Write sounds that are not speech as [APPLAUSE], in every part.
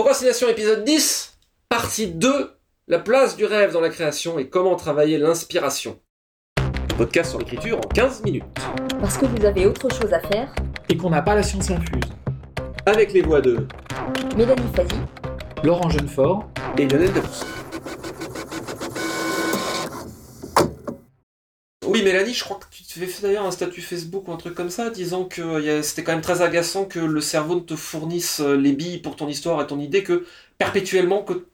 Procrastination épisode 10, partie 2, la place du rêve dans la création et comment travailler l'inspiration. Podcast sur l'écriture en 15 minutes. Parce que vous avez autre chose à faire, et qu'on n'a pas la science infuse. Avec les voix de Mélanie Fazi, Laurent Jeunefort, et Lionel Debrousse. Oui, Mélanie, je crois que tu te fais d'ailleurs un statut Facebook ou un truc comme ça, disant que euh, c'était quand même très agaçant que le cerveau ne te fournisse euh, les billes pour ton histoire et ton idée que perpétuellement, que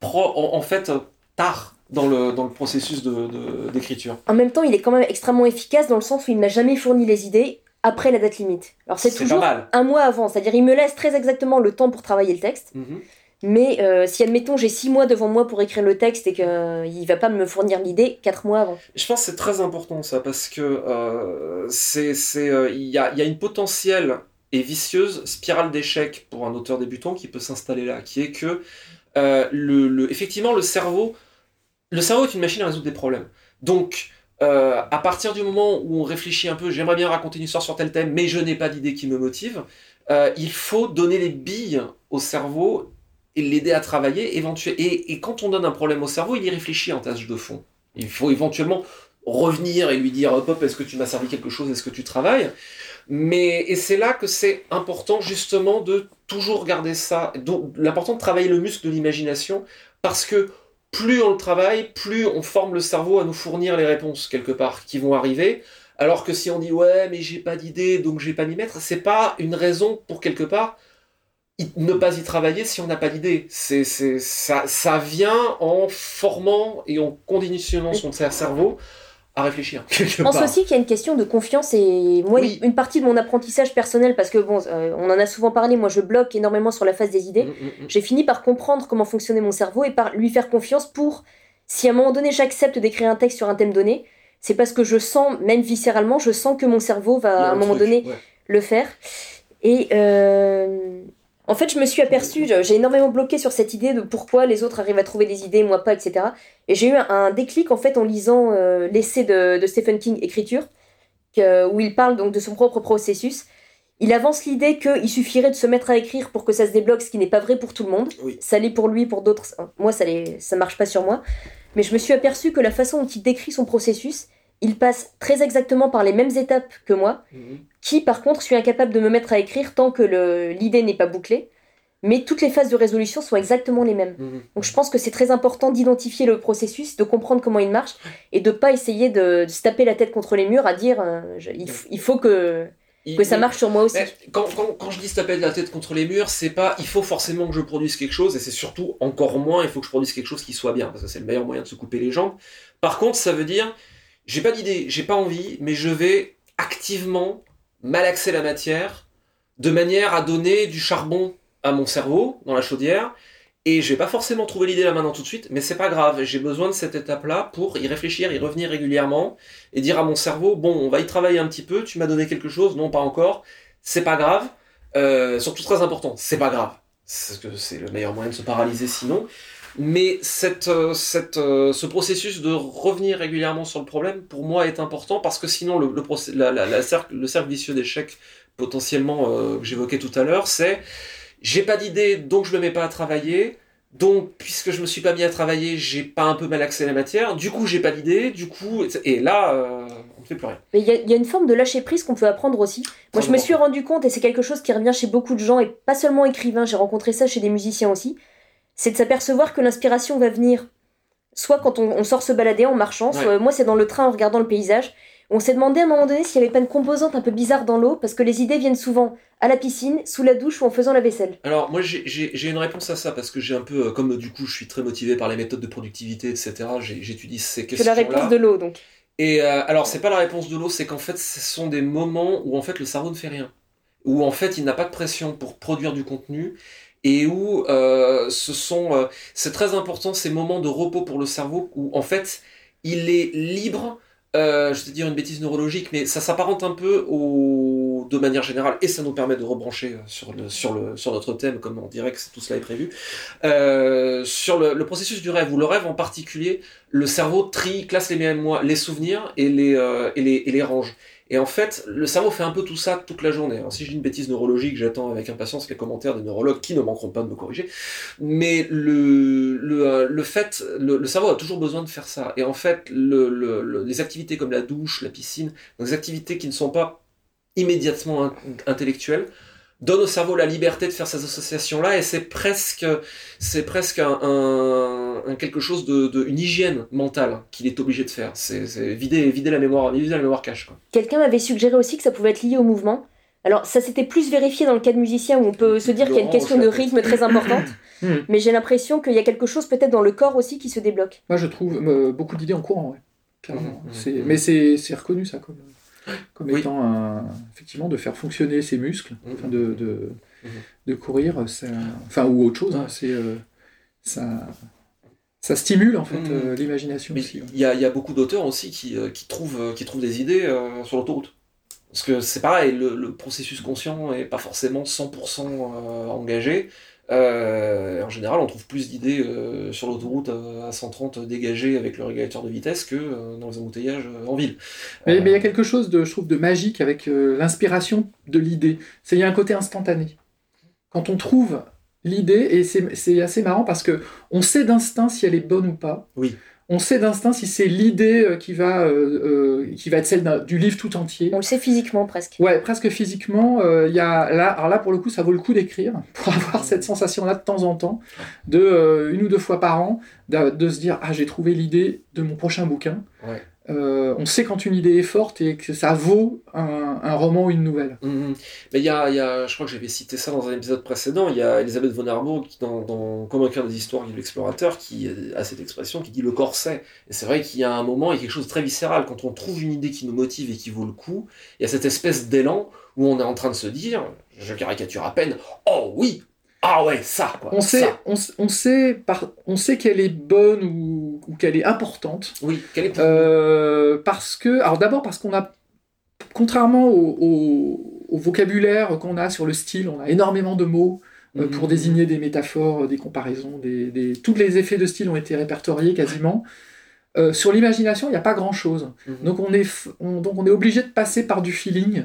pro- en, en fait, tard dans le, dans le processus de- de- d'écriture. en même temps, il est quand même extrêmement efficace dans le sens où il m'a jamais fourni les idées après la date limite. Alors c'est toujours un mois avant, c'est-à-dire il me laisse très exactement le temps pour travailler le texte, Mhm. Mais euh, si admettons j'ai six mois devant moi pour écrire le texte et qu'il va pas me fournir l'idée quatre mois avant. Je pense que c'est très important ça, parce que euh, c'est, euh, il y, y a une potentielle et vicieuse spirale d'échec pour un auteur débutant qui peut s'installer là, qui est que euh, le, le- effectivement le cerveau, le cerveau est une machine à résoudre des problèmes. Donc euh, à partir du moment où on réfléchit un peu, j'aimerais bien raconter une histoire sur tel thème, mais je n'ai pas d'idée qui me motive, euh, il faut donner les billes au cerveau et l'aider à travailler. éventu- Et, et quand on donne un problème au cerveau, il y réfléchit en tâche de fond. Il faut éventuellement revenir et lui dire hop hop est-ce que tu m'as servi quelque chose? Est-ce que tu travailles? Mais et c'est là que c'est important justement de toujours garder ça donc l'important de travailler le muscle de l'imagination parce que plus on le travaille plus on forme le cerveau à nous fournir les réponses quelque part qui vont arriver alors que si on dit ouais mais j'ai pas d'idée donc je vais pas m'y mettre c'est pas une raison pour quelque part ne pas y travailler si on n'a pas d'idée. C'est, c'est, ça, ça vient en formant et en conditionnant son cerveau à réfléchir. [LAUGHS] Je pense part. aussi qu'il y a une question de confiance et moi Oui. une partie de mon apprentissage personnel parce que bon euh, on en a souvent parlé moi je bloque énormément sur la phase des idées Mm, mm, mm. j'ai fini par comprendre comment fonctionnait mon cerveau et par lui faire confiance pour si à un moment donné j'accepte d'écrire un texte sur un thème donné c'est parce que je sens même viscéralement je sens que mon cerveau va à un moment truc, donné ouais. le faire. Et euh, en fait, je me suis aperçue, j'ai énormément bloqué sur cette idée de pourquoi les autres arrivent à trouver des idées, moi pas, etc. Et j'ai eu un, déclic en fait en lisant euh, l'essai de, de Stephen King, Écriture, que- où il parle donc de son propre processus. Il avance l'idée qu'il suffirait de se mettre à écrire pour que ça se débloque, ce qui n'est pas vrai pour tout le monde. Oui. Ça l'est pour lui, pour d'autres. Moi, ça ne ça marche pas sur moi. Mais je me suis aperçue que la façon dont il décrit son processus, il passe très exactement par les mêmes étapes que moi, Mhm. Qui par contre suis incapable de me mettre à écrire tant que l'idée n'est pas bouclée. Mais toutes les phases de résolution sont exactement les mêmes. Mhm. Donc je pense que c'est très important d'identifier le processus, de comprendre comment il marche et de pas essayer de, de se taper la tête contre les murs à dire euh, je- il, faut que, ça marche sur moi aussi. Mais quand, quand, quand je dis se taper la tête contre les murs, c'est pas il faut forcément que je produise quelque chose, et c'est surtout encore moins il faut que je produise quelque chose qui soit bien, parce que c'est le meilleur moyen de se couper les jambes. Par contre, ça veut dire j'ai pas d'idée, j'ai pas envie, mais je vais activement malaxer la matière de manière à donner du charbon à mon cerveau dans la chaudière. Et je vais pas forcément trouver l'idée là maintenant tout de suite, mais c'est pas grave, j'ai besoin de cette étape-là pour y réfléchir, y revenir régulièrement, et dire à mon cerveau, bon, on va y travailler un petit peu, tu m'as donné quelque chose, non pas encore, c'est pas grave, euh, surtout très important, c'est pas grave, que c'est le meilleur moyen de se paralyser sinon, mais cette, euh, cette, euh, ce processus de revenir régulièrement sur le problème, pour moi, est important, parce que sinon, le, le, la, la- la cercle, le cercle vicieux d'échec, potentiellement, euh, que j'évoquais tout à l'heure, c'est, j'ai pas d'idée, donc je me mets pas à travailler, donc, puisque je me suis pas mis à travailler, j'ai pas un peu malaxé la matière. Du coup, j'ai pas d'idée. Du coup, et là, euh, on ne fait plus rien. Mais il y, a- il y a une forme de lâcher prise qu'on peut apprendre aussi. Moi, je me suis rendu compte, et c'est quelque chose qui revient chez beaucoup de gens, et pas seulement écrivains, j'ai rencontré ça chez des musiciens aussi, c'est de s'apercevoir que l'inspiration va venir soit quand on, on sort se balader en marchant, soit, moi c'est dans le train en regardant le paysage. On s'est demandé à un moment donné s'il n'y avait pas une composante un peu bizarre dans l'eau, parce que les idées viennent souvent à la piscine, sous la douche ou en faisant la vaisselle. Alors, moi, j'ai- une réponse à ça parce que j'ai un peu, euh, comme du coup, je suis très motivé par les méthodes de productivité, etc. J'étudie ces C'est questions-là. la réponse de l'eau, donc. Et euh, alors, c'est pas la réponse de l'eau, c'est qu'en fait, ce sont des moments où en fait le cerveau ne fait rien, où en fait il n'a pas de pression pour produire du contenu et où euh, ce sont, euh, c'est très important ces moments de repos pour le cerveau où en fait il est libre. euh, je vais te dire une bêtise neurologique, mais ça s'apparente un peu de manière générale, et ça nous permet de rebrancher sur, notre thème, comme on dirait que tout cela est prévu, sur le, processus du rêve, ou le rêve en particulier, le cerveau trie, classe les souvenirs et les, euh, et les, et les range. Et en fait, le cerveau fait un peu tout ça toute la journée. Si dis une bêtise neurologique, j'attends avec impatience les commentaires des neurologues qui ne manqueront pas de me corriger. Mais le, euh, fait, le, le cerveau a toujours besoin de faire ça. Et en fait, le, le, les activités comme la douche, la piscine, des activités qui ne sont pas immédiatement in intellectuelles, donne au cerveau la liberté de faire ces associations-là, et c'est presque, c'est presque un, un, un, quelque chose de, de une hygiène mentale qu'il est obligé de faire. C'est vider, vider la mémoire, vider la mémoire cache. Quelqu'un m'avait suggéré aussi que ça pouvait être lié au mouvement. Alors ça s'était plus vérifié dans le cas de musicien où on peut se dire qu'il y a une question de rythme très importante, [COUGHS] Hmm. mais j'ai l'impression qu'il y a quelque chose peut-être dans le corps aussi qui se débloque. Moi, je trouve euh, beaucoup d'idées en courant, ouais. Clairement. C'est- mhm. Mais c'est c'est reconnu, ça, comme, comme Oui. étant un, effectivement de faire fonctionner ses muscles, Mhm. enfin, de, de, Mhm. de courir, ça- enfin, ou autre chose. hein, c'est, euh, ça, ça stimule, en fait, Mhm. euh, l'imagination il y y a beaucoup d'auteurs aussi qui, euh, qui, trouvent, qui trouvent des idées euh, sur l'autoroute. Parce que c'est pareil, le, le processus conscient est pas forcément 100% euh, engagé. Euh, en général, on trouve plus d'idées euh, sur l'autoroute à 130 dégagées avec le régulateur de vitesse que euh, dans les embouteillages en ville. Mais il y a quelque chose, de, je trouve, de magique avec l'inspiration de l'idée. C'est Il y a un côté instantané. Quand on trouve l'idée, et c'est c'est assez marrant parce que on sait d'instinct si elle est bonne ou pas. Oui. On sait d'instinct si c'est l'idée euh, qui, va, euh, euh, qui va être celle du livre tout entier. On le sait physiquement presque. Ouais, presque physiquement, euh, il y a là, alors là pour le coup, ça vaut le coup d'écrire [LAUGHS] pour avoir cette sensation-là de temps en temps, de euh, une ou deux fois par an, de, de se dire ah j'ai trouvé l'idée de mon prochain bouquin. Ouais. Euh, on sait quand une idée est forte et que ça vaut un, roman ou une nouvelle. Mhm. Mais il y a, je crois que j'avais cité ça dans un épisode précédent, il y a Elisabeth von Arbour qui, dans, dans Convaincre des histoires de l'explorateur, qui a cette expression qui dit le corset. Et c'est vrai qu'il y a un moment, il y a quelque chose de très viscéral. Quand on trouve une idée qui nous motive et qui vaut le coup, il y a cette espèce d'élan où on est en train de se dire, je caricature à peine, oh oui, ah ouais, ça, quoi. On sait, ça. on, on sait, par, on sait qu'elle est bonne ou, ou qu'elle est importante Oui, quel est euh, parce que, alors d'abord parce qu'on a, contrairement au, au- au vocabulaire qu'on a sur le style, on a énormément de mots. euh, Mhm. pour désigner des métaphores, des comparaisons, des, des- tous les effets de style ont été répertoriés quasiment. Euh, sur l'imagination, il n'y a pas grand-chose. Mhm. Donc on est, f- on, donc on est obligé de passer par du feeling.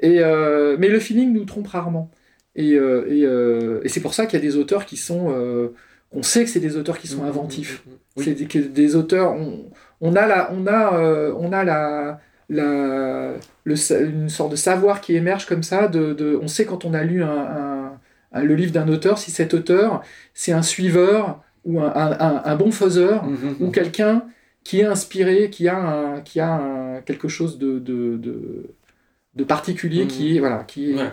Et, euh, mais le feeling nous trompe rarement. Et, euh, et, euh, et c'est pour ça qu'il y a des auteurs qui sont... euh, on sait que c'est des auteurs qui sont Mhm. inventifs. Mhm. Oui. C'est des, auteurs... On, on a, la, on a, on a la, la, le, sa- une sorte de savoir qui émerge comme ça. De, de- on sait quand on a lu un, un- un- le livre d'un auteur, si cet auteur, c'est un suiveur ou un, bon faiseur ou quelqu'un qui est inspiré, qui a, qui a quelque chose de, de, de, de particulier, qui est... Voilà, qui est Ouais.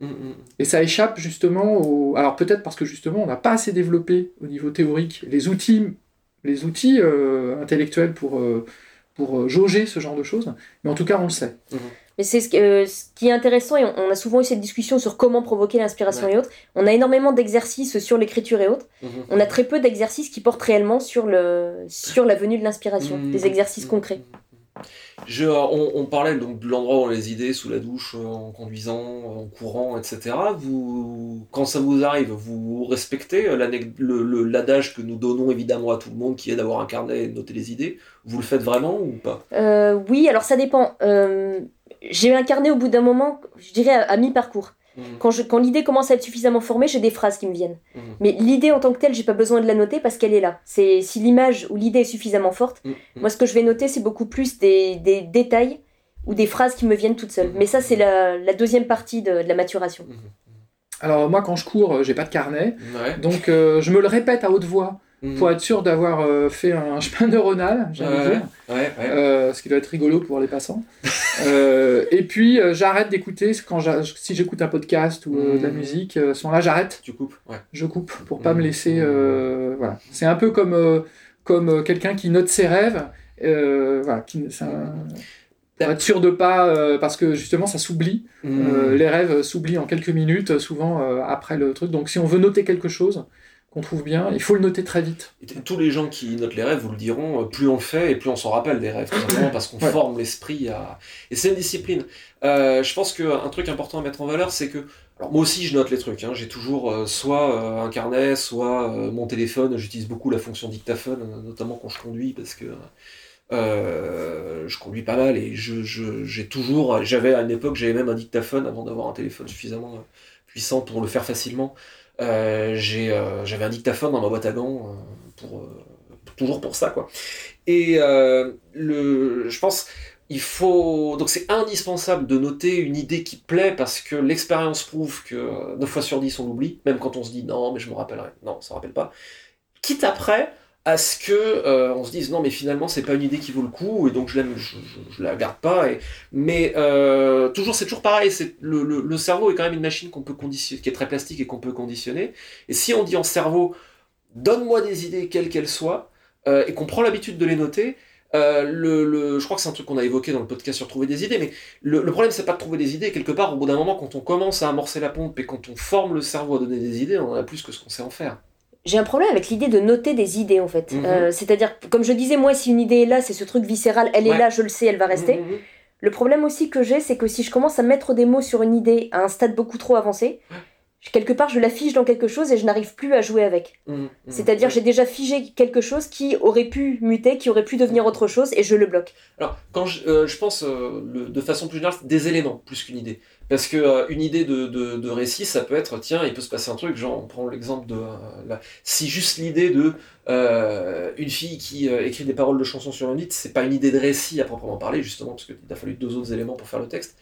Mhm. et ça échappe justement au... Alors peut-être parce que justement on n'a pas assez développé au niveau théorique les outils, les outils euh, intellectuels pour, euh, pour euh, jauger ce genre de choses, mais en tout cas on le sait. Mais c'est ce, euh, qui est intéressant, et on, on a souvent eu cette discussion sur comment provoquer l'inspiration Ouais. et autres. On a énormément d'exercices sur l'écriture et autres. On a très peu d'exercices qui portent réellement sur, le, sur la venue de l'inspiration, des exercices concrets. On, parlait donc de l'endroit où on a les idées, sous la douche, euh, en conduisant, en courant, etc. Vous, quand ça vous arrive, vous respectez euh, l'adage que nous donnons évidemment à tout le monde, qui est d'avoir un carnet et de noter les idées. Vous le faites vraiment ou pas? Euh, oui, alors ça dépend. Euh, j'ai un carnet au bout d'un moment, je dirais à mi-parcours. Mhm. Quand, je- quand l'idée commence à être suffisamment formée, j'ai des phrases qui me viennent. Mhm. Mais l'idée en tant que telle, j'ai pas besoin de la noter parce qu'elle est là. C'est si l'image ou l'idée est suffisamment forte, Mhm. moi ce que je vais noter, c'est beaucoup plus des, des détails ou des phrases qui me viennent toutes seules. Mais ça, c'est la, la deuxième partie de, de la maturation. Alors moi quand je cours, euh, j'ai pas de carnet, Ouais. donc euh, je me le répète à haute voix Pour être sûr d'avoir euh, fait un chemin neuronal, de Ouais, dire. ouais, ouais. Euh, ce qui doit être rigolo pour les passants. [LAUGHS] Euh, et puis j'arrête d'écouter quand si j'écoute un podcast ou de la Mhm. musique. à ce moment-là, j'arrête, Tu coupes je coupe pour pas me laisser. euh, voilà, c'est un peu comme comme quelqu'un qui note ses rêves. voilà, qui, pour être sûr de pas euh, parce que justement ça s'oublie. Euh, les rêves s'oublient en quelques minutes, souvent euh, après le truc. Donc si on veut noter quelque chose qu'on trouve bien, il faut le noter très vite. Et tous les gens qui notent les rêves vous le diront, euh, plus on le fait et plus on s'en rappelle des rêves, tout parce qu'on [COUGHS] Ouais. forme l'esprit à... Et c'est une discipline. Euh, je pense qu'un truc important à mettre en valeur, c'est que... Alors moi aussi je note les trucs, hein. j'ai toujours euh, soit euh, un carnet, soit mon téléphone, j'utilise beaucoup la fonction dictaphone, notamment quand je conduis, parce que... je conduis pas mal et je, j'ai toujours, j'avais à une époque, j'avais même un dictaphone avant d'avoir un téléphone suffisamment puissant pour le faire facilement. J'ai, j'avais un dictaphone dans ma boîte à gants pour toujours pour ça quoi. Et le, je pense il faut donc c'est indispensable de noter une idée qui plaît parce que l'expérience prouve que 9 fois sur 10 on l'oublie, même quand on se dit non mais je me rappellerai, non ça ne rappelle pas. Quitte après à ce que euh, on se dise non mais finalement c'est pas une idée qui vaut le coup et donc je, l'aime, je, la garde pas. Et... Mais euh, toujours c'est toujours pareil, c'est le, le, cerveau est quand même une machine qu'on peut conditionner, qui est très plastique et qu'on peut conditionner. Et si on dit en cerveau donne-moi des idées quelles qu'elles soient euh, et qu'on prend l'habitude de les noter, euh, le, je crois que c'est un truc qu'on a évoqué dans le podcast sur trouver des idées, mais le, problème c'est pas de trouver des idées. Quelque part, au bout d'un moment, quand on commence à amorcer la pompe et quand on forme le cerveau à donner des idées, on en a plus que ce qu'on sait en faire. J'ai un problème avec l'idée de noter des idées en fait. Mhm. Euh, c'est-à-dire, comme je disais, moi, si une idée est là, c'est ce truc viscéral, elle est là, je le sais, elle va rester. Mhm, mhm. Le problème aussi que j'ai, c'est que si je commence à mettre des mots sur une idée à un stade beaucoup trop avancé, quelque part je la fige dans quelque chose et je n'arrive plus à jouer avec. Mmh, mmh, C'est-à-dire j'ai déjà figé quelque chose qui aurait pu muter, qui aurait pu devenir autre chose et je le bloque. Alors quand je, euh, pense euh, de façon plus générale des éléments plus qu'une idée. Parce que euh, une idée de, de, récit, ça peut être, tiens, il peut se passer un truc, genre on prend l'exemple de... si juste l'idée de une fille qui écrit des paroles de chansons sur un mythe, c'est pas une idée de récit à proprement parler, justement, parce qu'il a fallu deux autres éléments pour faire le texte.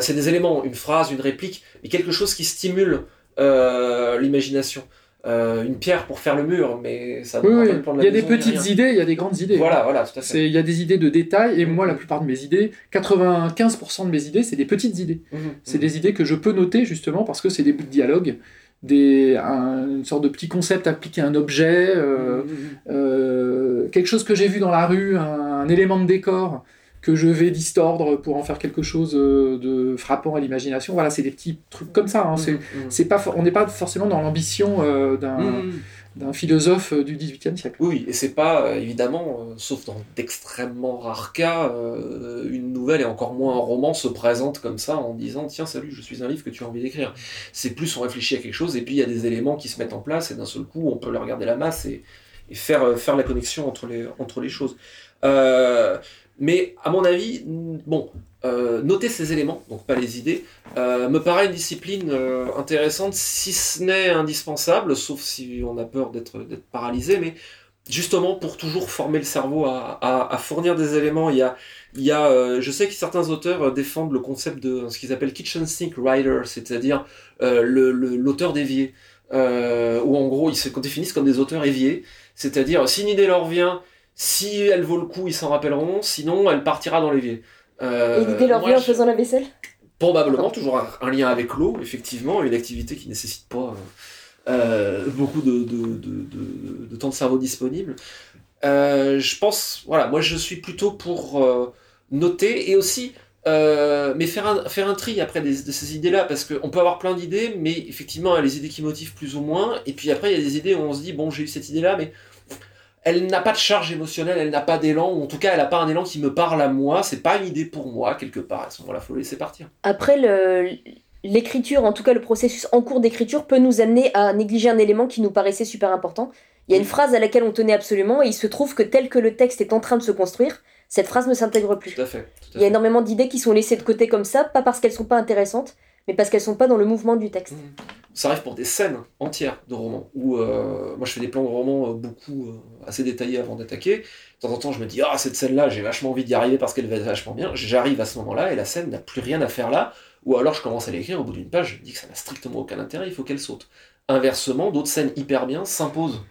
c'est des éléments, une phrase, une réplique, et quelque chose qui stimule euh, l'imagination. Euh, une pierre pour faire le mur, mais ça oui, Il y a des petites idées, il y a des grandes idées. Voilà, voilà, tout à fait. Il y a des idées de détail, et moi, la plupart de mes idées, 95% de mes idées, c'est des petites idées. Mhm, c'est mhm. des idées que je peux noter, justement, parce que c'est des bouts de dialogue, des, une sorte de petit concept appliqué à un objet, euh, mhm, quelque chose que j'ai vu dans la rue, un élément de décor que je vais distordre pour en faire quelque chose euh, de frappant à l'imagination. Voilà, c'est des petits trucs comme ça. Hein. Mmh, mmh. C'est, pas, on n'est pas forcément dans l'ambition euh, mmh, d'un, philosophe euh, du XVIIIe siècle. Oui, et c'est pas évidemment, sauf dans d'extrêmement rares cas, une nouvelle et encore moins un roman se présente comme ça en disant tiens salut, je suis un livre que tu as envie d'écrire. C'est plus on réfléchit à quelque chose et puis il y a des éléments qui se mettent en place et d'un seul coup on peut leur regarder la masse et, et faire, faire la connexion entre les, entre les choses. Euh, mais à mon avis, bon, euh, noter ces éléments, donc pas les idées, euh, me paraît une discipline euh, intéressante, si ce n'est indispensable, sauf si on a peur d'être paralysé, mais justement pour toujours former le cerveau à, fournir des éléments. Il y a, y a je sais que certains auteurs défendent le concept de ce qu'ils appellent kitchen sink writer, c'est-à-dire l'auteur dévié, où en gros ils se définissent comme des auteurs éviés, c'est-à-dire si une idée leur vient, si elle vaut le coup, ils s'en rappelleront. Sinon, elle partira dans l'évier. Euh, Et l'idée leur vient en faisant la vaisselle? Probablement, toujours un, lien avec l'eau, effectivement, une activité qui nécessite pas euh, euh, beaucoup de, de, temps de cerveau disponible. Euh, je pense, voilà, moi je suis plutôt pour noter et aussi, mais faire un, faire un tri après de ces idées-là, parce qu'on peut avoir plein d'idées, mais effectivement, il y a les idées qui motivent plus ou moins, et puis après, il y a des idées où on se dit, bon, j'ai eu cette idée-là, mais elle n'a pas de charge émotionnelle, elle n'a pas d'élan, ou en tout cas, elle n'a pas un élan qui me parle à moi, c'est pas une idée pour moi, quelque part. À ce moment-là, il faut laisser partir. Après, l'écriture, en tout cas le processus en cours d'écriture, peut nous amener à négliger un élément qui nous paraissait super important. Il y a une phrase à laquelle on tenait absolument, et il se trouve que tel que le texte est en train de se construire, cette phrase ne s'intègre plus. Tout à fait. il y a énormément d'idées qui sont laissées de côté comme ça, pas parce qu'elles sont pas intéressantes, mais parce qu'elles sont pas dans le mouvement du texte. Mmh ça arrive pour des scènes entières de romans, où euh, moi je fais des plans de romans euh, beaucoup euh, assez détaillés avant d'attaquer. De temps en temps, je me dis, ah, cette scène-là, j'ai vachement envie d'y arriver parce qu'elle va être vachement bien. J'arrive à ce moment-là et la scène n'a plus rien à faire là. Ou alors je commence à l'écrire, au bout d'une page, je me dis que ça n'a strictement aucun intérêt, il faut qu'elle saute. Inversement, d'autres scènes hyper bien s'imposent.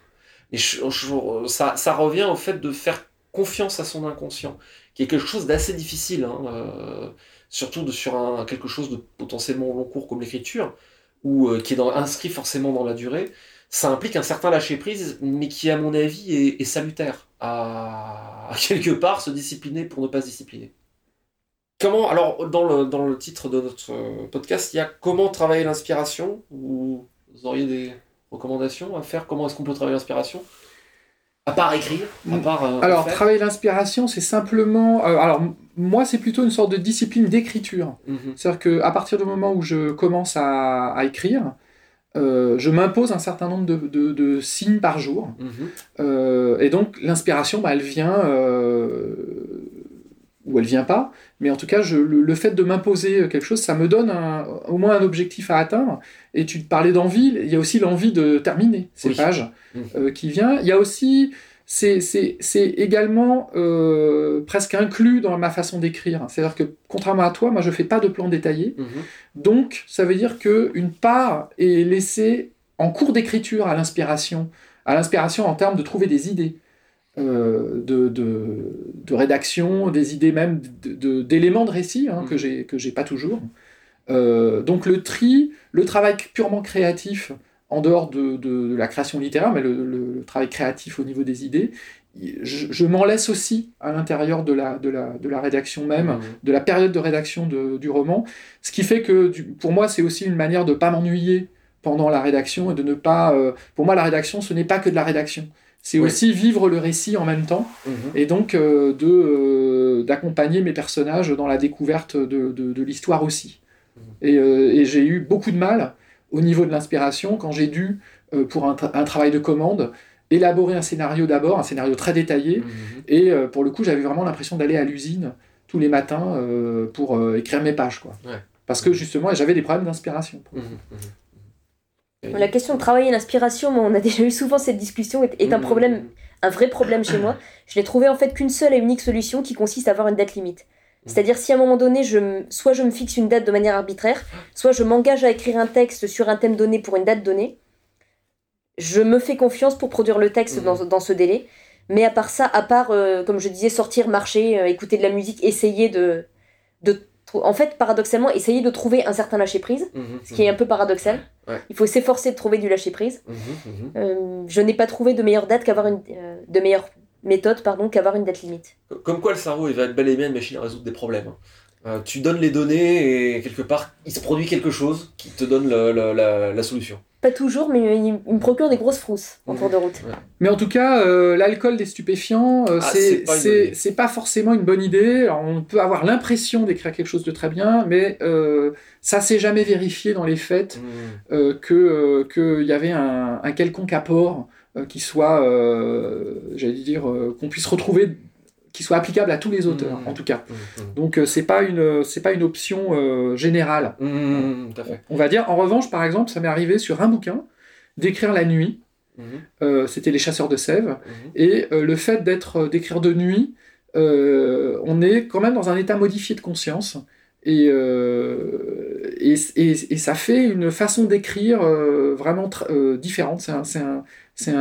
Et ça, revient au fait de faire confiance à son inconscient, qui est quelque chose d'assez difficile, hein, surtout sur quelque chose de potentiellement long cours comme l'écriture ou euh, qui est inscrit forcément dans la durée, ça implique un certain lâcher-prise, mais qui, à mon avis, est, salutaire à, quelque part se discipliner pour ne pas se discipliner. Comment, alors, dans le, dans le titre de notre euh, podcast, il y a comment travailler l'inspiration? Vous auriez des recommandations à faire? Comment est-ce qu'on peut travailler l'inspiration? À part écrire à part, euh, Alors, travailler l'inspiration, c'est simplement. alors, moi, c'est plutôt une sorte de discipline d'écriture. Mhm. C'est-à-dire qu'à partir du moment où je commence à, écrire, euh, je m'impose un certain nombre de, signes par jour. Mhm. Euh, et donc, l'inspiration, bah, elle vient euh, ou elle vient pas, mais en tout cas, je, le, fait de m'imposer quelque chose, ça me donne au moins un objectif à atteindre. Et tu parlais d'envie, il y a aussi l'envie de terminer ces pages mmh. euh, qui vient. Il y a aussi, c'est également euh, presque inclus dans ma façon d'écrire. C'est-à-dire que, contrairement à toi, moi, je fais pas de plan détaillé. Mmh. Donc, ça veut dire qu'une part est laissée en cours d'écriture à l'inspiration, à l'inspiration en termes de trouver des idées. Euh, de, de, rédaction, des idées même d'éléments de, récit hein, que mm. j'ai pas toujours. Euh, donc le tri, le travail purement créatif, en dehors de, la création littéraire, mais le, travail créatif au niveau des idées, je, m'en laisse aussi à l'intérieur de la, de, la, de la rédaction même, de la période de rédaction du roman, ce qui fait que pour moi c'est aussi une manière de ne pas m'ennuyer pendant la rédaction et de ne pas... Euh, pour moi la rédaction ce n'est pas que de la rédaction c'est aussi vivre le récit en même temps mhm. et donc euh, de euh, d'accompagner mes personnages dans la découverte de, de, l'histoire aussi. Mhm. Et, euh, et j'ai eu beaucoup de mal au niveau de l'inspiration quand j'ai dû, pour un, un, travail de commande, élaborer un scénario d'abord, un scénario très détaillé, mhm. et pour le coup j'avais vraiment l'impression d'aller à l'usine tous les matins pour écrire mes pages. Quoi. Parce que justement j'avais des problèmes d'inspiration. La question de travailler l'inspiration, on a [LAUGHS] déjà eu souvent cette discussion, est, un mmh. problème, un vrai problème chez moi. [COUGHS] Je n'ai trouvé en fait qu'une seule et unique solution qui consiste à avoir une date limite. Mmh. C'est-à-dire si à un moment donné, je, soit je me fixe une date de manière arbitraire, soit je m'engage à écrire un texte sur un thème donné pour une date donnée, je me fais confiance pour produire le texte dans, mmh. dans, ce délai. Mais à part ça, à part, euh, comme je disais, sortir, marcher, euh, écouter de la musique, essayer de, de en fait, paradoxalement, essayer de trouver un certain lâcher-prise, mhm, ce qui est mhm. un peu paradoxal. Il faut s'efforcer de trouver du lâcher-prise. Mhm, euh, je n'ai pas trouvé de meilleure date qu'avoir une... De meilleure méthode pardon, qu'avoir une date limite. Comme quoi le cerveau, il va être bel et bien une machine à résoudre des problèmes. Euh, tu donnes les données et quelque part, il se produit quelque chose qui te donne la, solution. Pas toujours, mais il, me procure des grosses frousses en cours de route. Mais en tout cas, euh, l'alcool des stupéfiants, euh, ah, c'est pas, forcément une bonne idée. on peut avoir l'impression d'écrire quelque chose de très bien, mais ça s'est jamais vérifié dans les faits mmh. qu'il y avait un, un quelconque apport qui soit, j'allais dire, qu'on puisse retrouver qui soit applicable à tous les auteurs, mmh. en tout cas. Mmh, mmh. Donc euh, c'est pas une c'est pas une option euh, générale. On va dire. En revanche, par exemple, ça m'est arrivé sur un bouquin d'écrire la nuit. Euh, c'était les chasseurs de sève et le fait d'être d'écrire de nuit, on est quand même dans un état modifié de conscience. Et, et, et, ça fait une façon d'écrire vraiment différente. C'est un, c'est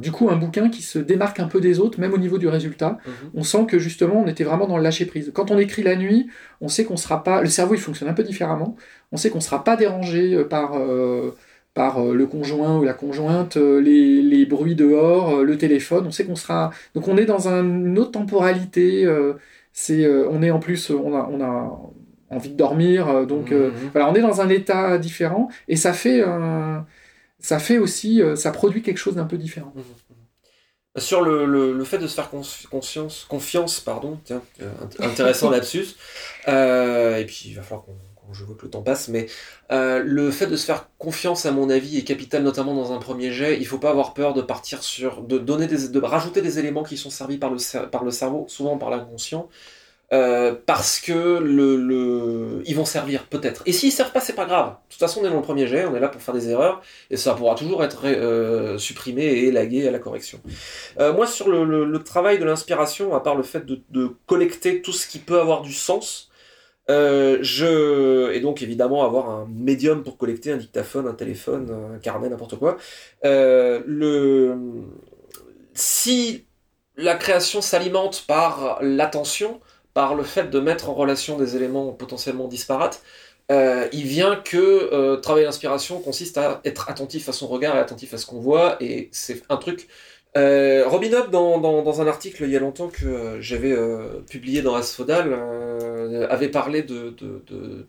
du coup un bouquin qui se démarque un peu des autres, même au niveau du résultat. Mhm. On sent que justement on était vraiment dans le lâcher prise. Quand on écrit la nuit, on sait qu'on sera pas, le cerveau il fonctionne un peu différemment. On sait qu'on sera pas dérangé euh, par euh, par euh, le conjoint ou la conjointe, les, les bruits dehors, le téléphone. On sait qu'on sera, donc on est dans une autre temporalité. c'est, on est en plus, on a, on a envie de dormir, donc mhm. voilà, on est dans un état différent et ça fait un ça fait aussi, euh, ça produit quelque chose d'un peu différent. Mmh, mmh. Sur le, le, fait de se faire conscience, confiance, pardon, tiens, euh, intéressant [LAUGHS] lapsus, euh, et puis il va falloir qu'on je vois que le temps passe, mais le fait de se faire confiance, à mon avis, est capital, notamment dans un premier jet. Il faut pas avoir peur de partir sur, de donner des, de rajouter des éléments qui sont servis par le, par le cerveau, souvent par l'inconscient, euh, parce que le, ils vont servir peut-être. Et s'ils servent pas, c'est pas grave. De toute façon, on est dans le premier jet, on est là pour faire des erreurs, et ça pourra toujours être euh, supprimé et élagué à la correction. Euh, moi, sur le, travail de l'inspiration, à part le fait de, collecter tout ce qui peut avoir du sens, je et donc évidemment avoir un médium pour collecter un dictaphone, un téléphone, un carnet, n'importe quoi. si la création s'alimente par l'attention, par le fait de mettre en relation des éléments potentiellement disparates, euh, il vient que euh, travailler l'inspiration consiste à être attentif à son regard et attentif à ce qu'on voit, et c'est un truc. Euh, Robin Hood, dans, un article il y a longtemps que j'avais publié dans Asphodal, avait parlé de.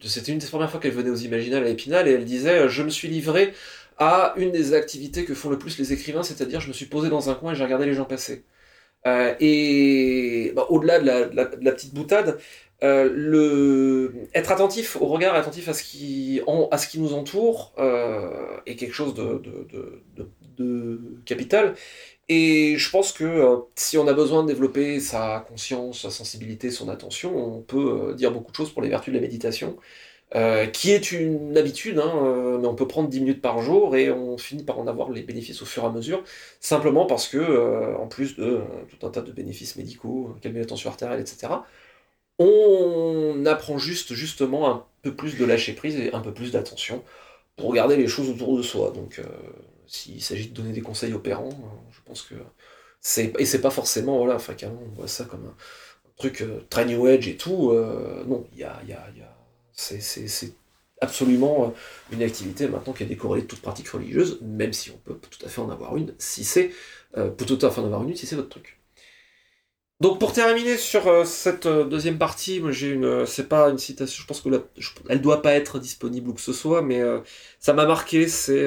C'était une des premières fois qu'elle venait aux Imaginales à Épinal, et elle disait Je me suis livré à une des activités que font le plus les écrivains, c'est-à-dire je me suis posé dans un coin et j'ai regardé les gens passer. Euh, et bah, au-delà de, la, petite boutade, euh, être attentif au regard, attentif à ce qui, à ce qui nous entoure, euh, est quelque chose de, capital. Et je pense que si on a besoin de développer sa conscience, sa sensibilité, son attention, on peut dire beaucoup de choses pour les vertus de la méditation, euh, qui est une habitude, hein, mais on peut prendre 10 minutes par jour et on finit par en avoir les bénéfices au fur et à mesure, simplement parce que, en plus de tout un tas de bénéfices médicaux, calmer la tension artérielle, etc., on apprend juste justement un peu plus de lâcher prise et un peu plus d'attention pour regarder les choses autour de soi. Donc, s'il s'agit de donner des conseils opérants, euh, je pense que c'est et c'est pas forcément voilà, enfin on voit ça comme un, truc euh, très new age et tout. Euh, non, il y a, y a c'est absolument une activité maintenant qui est décorrélée de toute pratique religieuse, même si on peut tout à fait en avoir une, si c'est peut tout à fait en avoir une si c'est votre truc. Donc pour terminer sur cette deuxième partie, j'ai une, c'est pas une citation, je pense que elle doit pas être disponible ou que ce soit, mais ça m'a marqué. C'est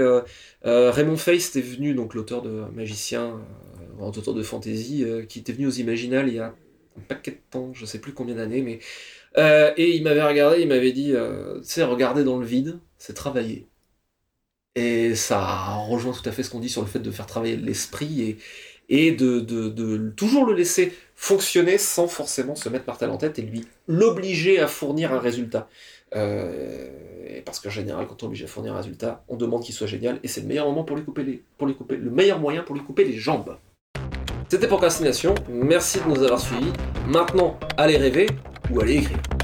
euh, Raymond Feist est venu, donc l'auteur de Magicien, euh, auteur de fantasy, euh, qui était venu aux Imaginales il y a un paquet de temps, je sais plus combien d'années, mais et il m'avait regardé, il m'avait dit, tu sais, regarder dans le vide, c'est travailler. Et ça rejoint tout à fait ce qu'on dit sur le fait de faire travailler l'esprit et, de, toujours le laisser fonctionner sans forcément se mettre par en tête et lui l'obliger à fournir un résultat. Euh, parce qu'en général, quand on est obligé à fournir un résultat, on demande qu'il soit génial, et c'est le meilleur moment pour lui couper les, pour lui couper, le meilleur moyen pour lui couper les jambes. C'était Procrastination, merci de nous avoir suivis. Maintenant, allez rêver ou allez écrire.